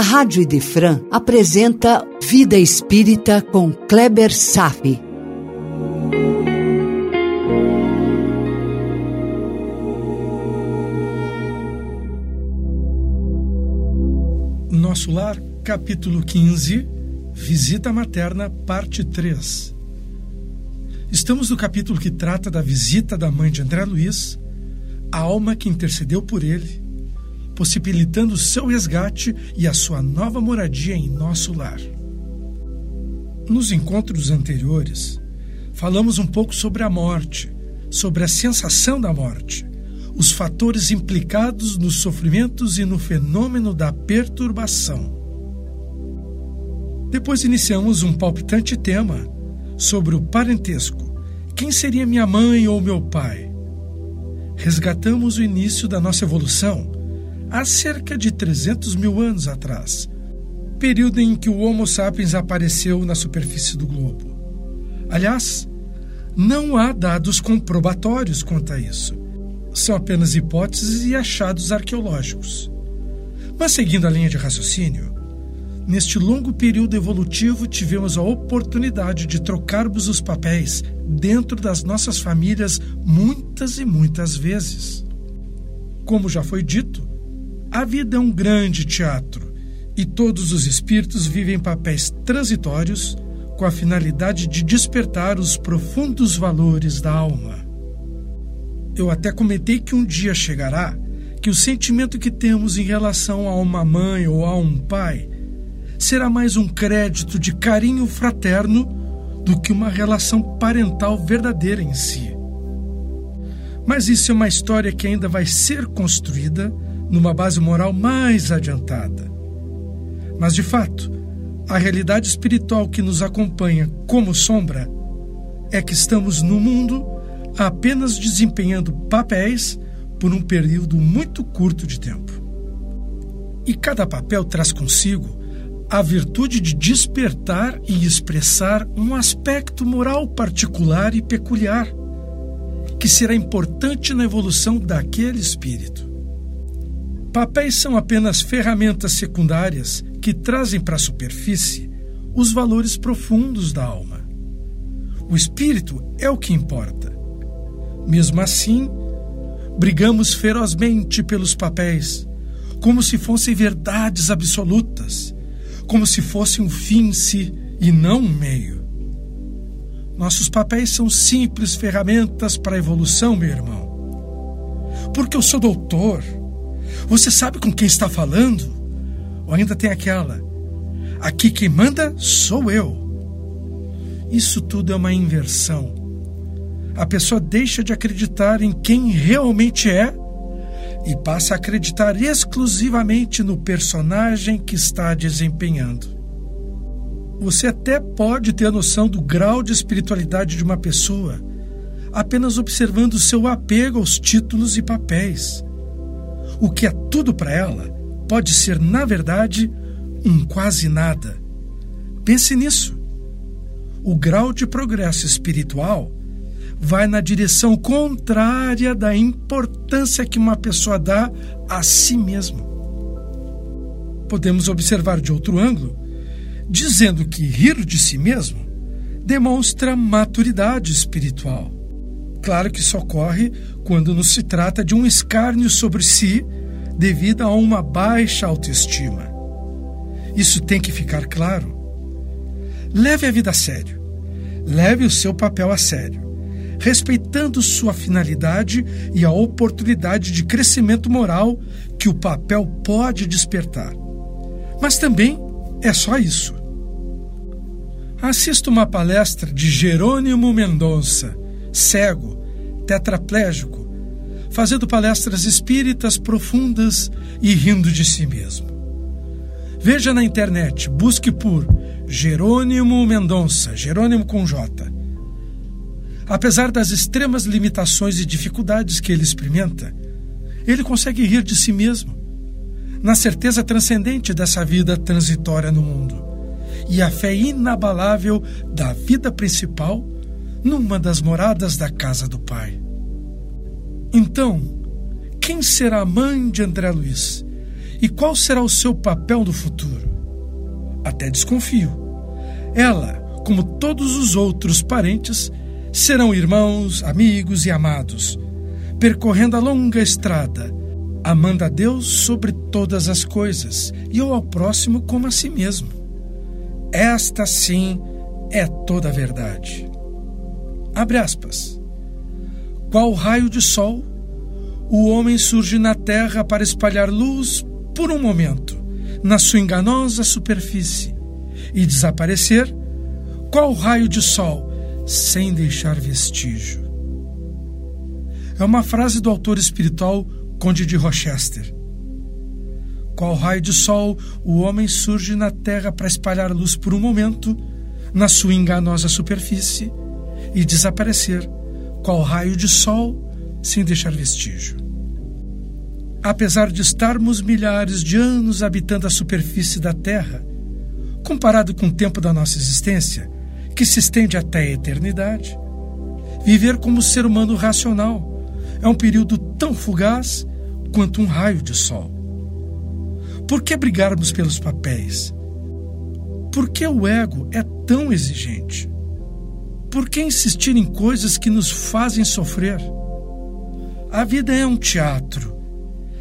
a Rádio Idefran apresenta Vida Espírita com Kleber Safi. Nosso Lar, capítulo 15, Visita Materna, parte 3. Estamos no capítulo que trata da visita da mãe de André Luiz, a alma que intercedeu por ele, possibilitando seu resgate e a sua nova moradia em nosso lar. Nos encontros anteriores, falamos um pouco sobre a morte, sobre a sensação da morte, os fatores implicados nos sofrimentos e no fenômeno da perturbação. Depois iniciamos um palpitante tema sobre o parentesco. Quem seria minha mãe ou meu pai? Resgatamos o início da nossa evolução há cerca de 300 mil anos atrás, período em que o Homo sapiens apareceu na superfície do globo. Aliás, não há dados comprobatórios quanto a isso. São apenas hipóteses e achados arqueológicos. Mas seguindo a linha de raciocínio, neste longo período evolutivo tivemos a oportunidade de trocarmos os papéis dentro das nossas famílias muitas e muitas vezes. Como já foi dito, a vida é um grande teatro e todos os espíritos vivem papéis transitórios com a finalidade de despertar os profundos valores da alma. Eu até comentei que um dia chegará que o sentimento que temos em relação a uma mãe ou a um pai será mais um crédito de carinho fraterno do que uma relação parental verdadeira em si. Mas isso é uma história que ainda vai ser construída numa base moral mais adiantada. Mas, de fato, a realidade espiritual que nos acompanha como sombra é que estamos no mundo apenas desempenhando papéis por um período muito curto de tempo. E cada papel traz consigo a virtude de despertar e expressar um aspecto moral particular e peculiar, que será importante na evolução daquele espírito. Papéis são apenas ferramentas secundárias que trazem para a superfície os valores profundos da alma. O espírito é o que importa. Mesmo assim, brigamos ferozmente pelos papéis, como se fossem verdades absolutas, como se fosse um fim em si e não um meio. Nossos papéis são simples ferramentas para a evolução, meu irmão. Porque eu sou doutor. Você sabe com quem está falando? Ou ainda tem aquela: aqui quem manda sou eu. Isso tudo é uma inversão a pessoa deixa de acreditar em quem realmente é e passa a acreditar exclusivamente no personagem que está desempenhando. Você até pode ter noção do grau de espiritualidade de uma pessoa apenas observando seu apego aos títulos e papéis. O que é tudo para ela pode ser, na verdade, um quase nada. Pense nisso. O grau de progresso espiritual vai na direção contrária da importância que uma pessoa dá a si mesmo. Podemos observar de outro ângulo, dizendo que rir de si mesmo demonstra maturidade espiritual. Claro que isso ocorre quando não se trata de um escárnio sobre si devido a uma baixa autoestima. Isso tem que ficar claro. Leve a vida a sério. Leve o seu papel a sério respeitando sua finalidade e a oportunidade de crescimento moral que o papel pode despertar. Mas também é só isso. Assista uma palestra de Jerônimo Mendonça, cego, tetraplégico, fazendo palestras espíritas profundas e rindo de si mesmo. Veja na internet, busque por Jerônimo Mendonça, Jerônimo com J Apesar das extremas limitações e dificuldades que ele experimenta, ele consegue rir de si mesmo, na certeza transcendente dessa vida transitória no mundo e a fé inabalável da vida principal numa das moradas da casa do Pai. Então, quem será a mãe de André Luiz? E qual será o seu papel no futuro? Até desconfio. Ela, como todos os outros parentes, serão irmãos, amigos e amados, percorrendo a longa estrada, amando a Deus sobre todas as coisas e ao próximo como a si mesmo. Esta sim é toda a verdade. Abre aspas. Qual raio de sol, o homem surge na terra para espalhar luz por um momento, na sua enganosa superfície, e desaparecer, qual raio de sol, sem deixar vestígio. É uma frase do autor espiritual Conde de Rochester. Qual raio de sol o homem surge na terra para espalhar luz por um momento, na sua enganosa superfície, e desaparecer, qual raio de sol, sem deixar vestígio. Apesar de estarmos milhares de anos habitando a superfície da Terra, comparado com o tempo da nossa existência, que se estende até a eternidade, viver como ser humano racional é um período tão fugaz quanto um raio de sol. Por que brigarmos pelos papéis? Por que o ego é tão exigente? Por que insistir em coisas que nos fazem sofrer? A vida é um teatro.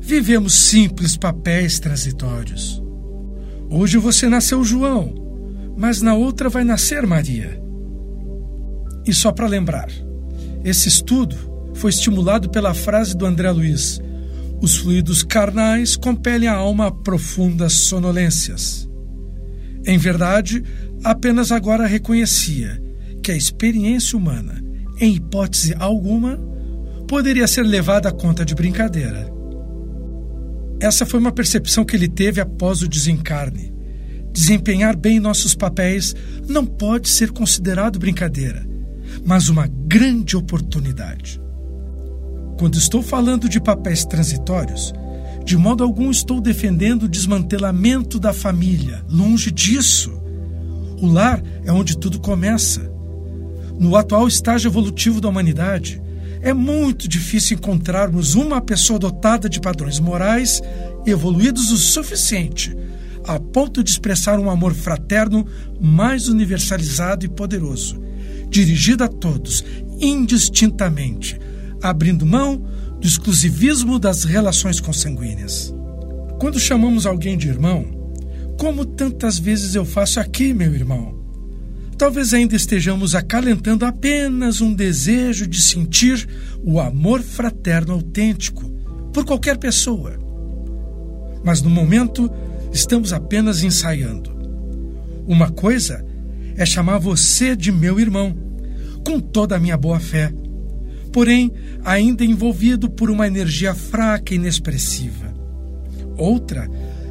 Vivemos simples papéis transitórios. Hoje você nasceu João, mas na outra vai nascer Maria. E só para lembrar, esse estudo foi estimulado pela frase do André Luiz: os fluidos carnais compelem a alma a profundas sonolências. Em verdade, apenas agora reconhecia que a experiência humana, em hipótese alguma, poderia ser levada à conta de brincadeira. Essa foi uma percepção que ele teve após o desencarne. Desempenhar bem nossos papéis não pode ser considerado brincadeira, mas uma grande oportunidade. Quando estou falando de papéis transitórios, de modo algum estou defendendo o desmantelamento da família. Longe disso. O lar é onde tudo começa. No atual estágio evolutivo da humanidade, é muito difícil encontrarmos uma pessoa dotada de padrões morais evoluídos o suficiente a ponto de expressar um amor fraterno mais universalizado e poderoso, dirigido a todos, indistintamente, abrindo mão do exclusivismo das relações consanguíneas. Quando chamamos alguém de irmão, como tantas vezes eu faço aqui, meu irmão, talvez ainda estejamos acalentando apenas um desejo de sentir o amor fraterno autêntico por qualquer pessoa. Mas no momento, estamos apenas ensaiando. Uma coisa é chamar você de meu irmão, com toda a minha boa fé, porém ainda envolvido por uma energia fraca e inexpressiva. Outra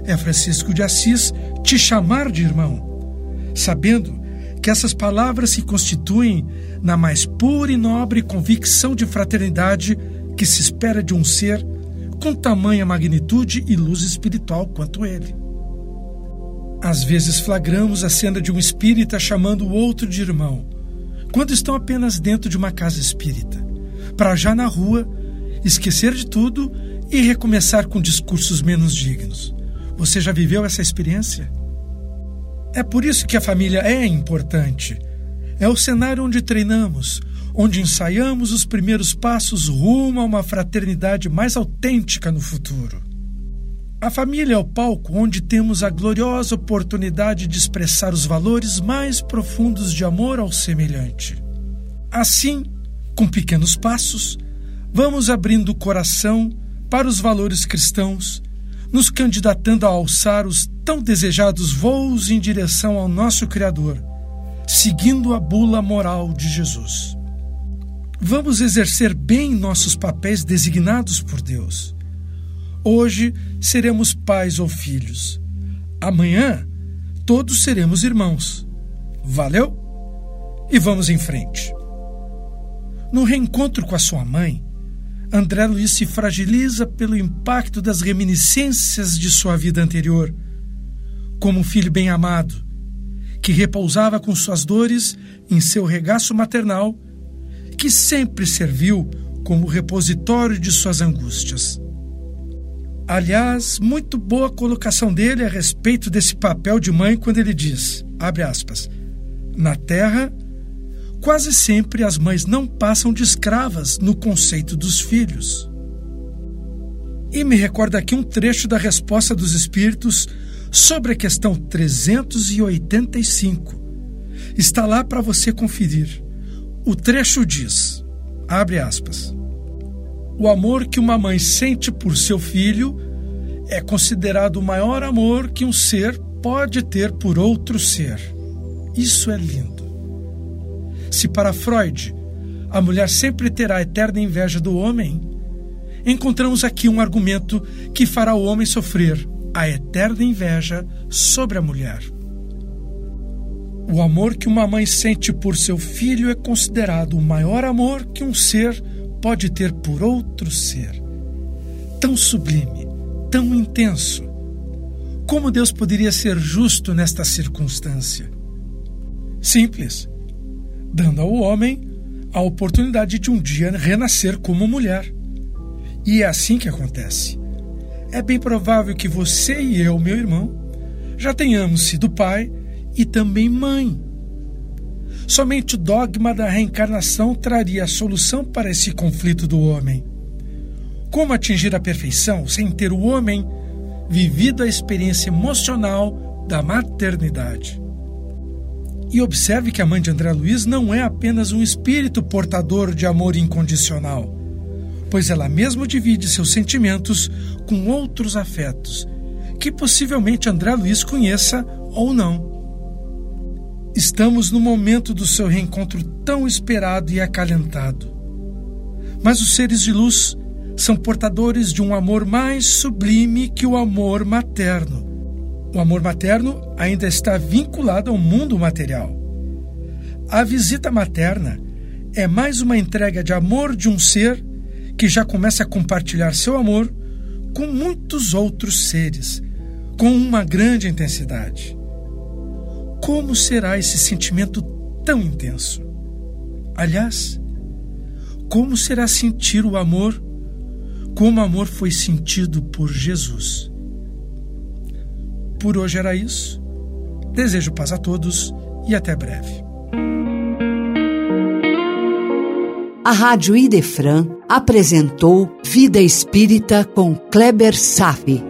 é Francisco de Assis te chamar de irmão, sabendo que essas palavras se constituem na mais pura e nobre convicção de fraternidade que se espera de um ser com tamanha magnitude e luz espiritual quanto ele. Às vezes flagramos a cena de um espírita chamando o outro de irmão, quando estão apenas dentro de uma casa espírita, para já na rua esquecer de tudo e recomeçar com discursos menos dignos. Você já viveu essa experiência? É por isso que a família é importante. É o cenário onde treinamos, onde ensaiamos os primeiros passos rumo a uma fraternidade mais autêntica no futuro. A família é o palco onde temos a gloriosa oportunidade de expressar os valores mais profundos de amor ao semelhante. Assim, com pequenos passos, vamos abrindo o coração para os valores cristãos nos candidatando a alçar os tão desejados voos em direção ao nosso Criador, seguindo a bula moral de Jesus. Vamos exercer bem nossos papéis designados por Deus. Hoje seremos pais ou filhos. Amanhã todos seremos irmãos. Valeu? E vamos em frente. No reencontro com a sua mãe, André Luiz se fragiliza pelo impacto das reminiscências de sua vida anterior, como um filho bem amado, que repousava com suas dores em seu regaço maternal, que sempre serviu como repositório de suas angústias. Aliás, muito boa colocação dele a respeito desse papel de mãe quando ele diz, abre aspas, na terra, quase sempre as mães não passam de escravas no conceito dos filhos. E me recorda aqui um trecho da resposta dos Espíritos sobre a questão 385. Está lá para você conferir. O trecho diz: abre aspas. O amor que uma mãe sente por seu filho é considerado o maior amor que um ser pode ter por outro ser. Isso é lindo. Se para Freud a mulher sempre terá eterna inveja do homem, encontramos aqui um argumento que fará o homem sofrer a eterna inveja sobre a mulher. O amor que uma mãe sente por seu filho é considerado o maior amor que um ser pode ter por outro ser. Tão sublime, tão intenso. Como Deus poderia ser justo nesta circunstância? Simples, dando ao homem a oportunidade de um dia renascer como mulher. E é assim que acontece. É bem provável que você e eu, meu irmão, já tenhamos sido pai e também mãe. Somente o dogma da reencarnação traria a solução para esse conflito do homem. Como atingir a perfeição sem ter o homem vivido a experiência emocional da maternidade? E observe que a mãe de André Luiz não é apenas um espírito portador de amor incondicional, pois ela mesmo divide seus sentimentos com outros afetos, que possivelmente André Luiz conheça ou não. Estamos no momento do seu reencontro tão esperado e acalentado. Mas os seres de luz são portadores de um amor mais sublime que o amor materno. O amor materno ainda está vinculado ao mundo material. A visita materna é mais uma entrega de amor de um ser que já começa a compartilhar seu amor com muitos outros seres, com uma grande intensidade. Como será esse sentimento tão intenso? Aliás, como será sentir o amor como o amor foi sentido por Jesus? Por hoje era isso. Desejo paz a todos e até breve. A Rádio Idefran apresentou Vida Espírita com Kleber Safi.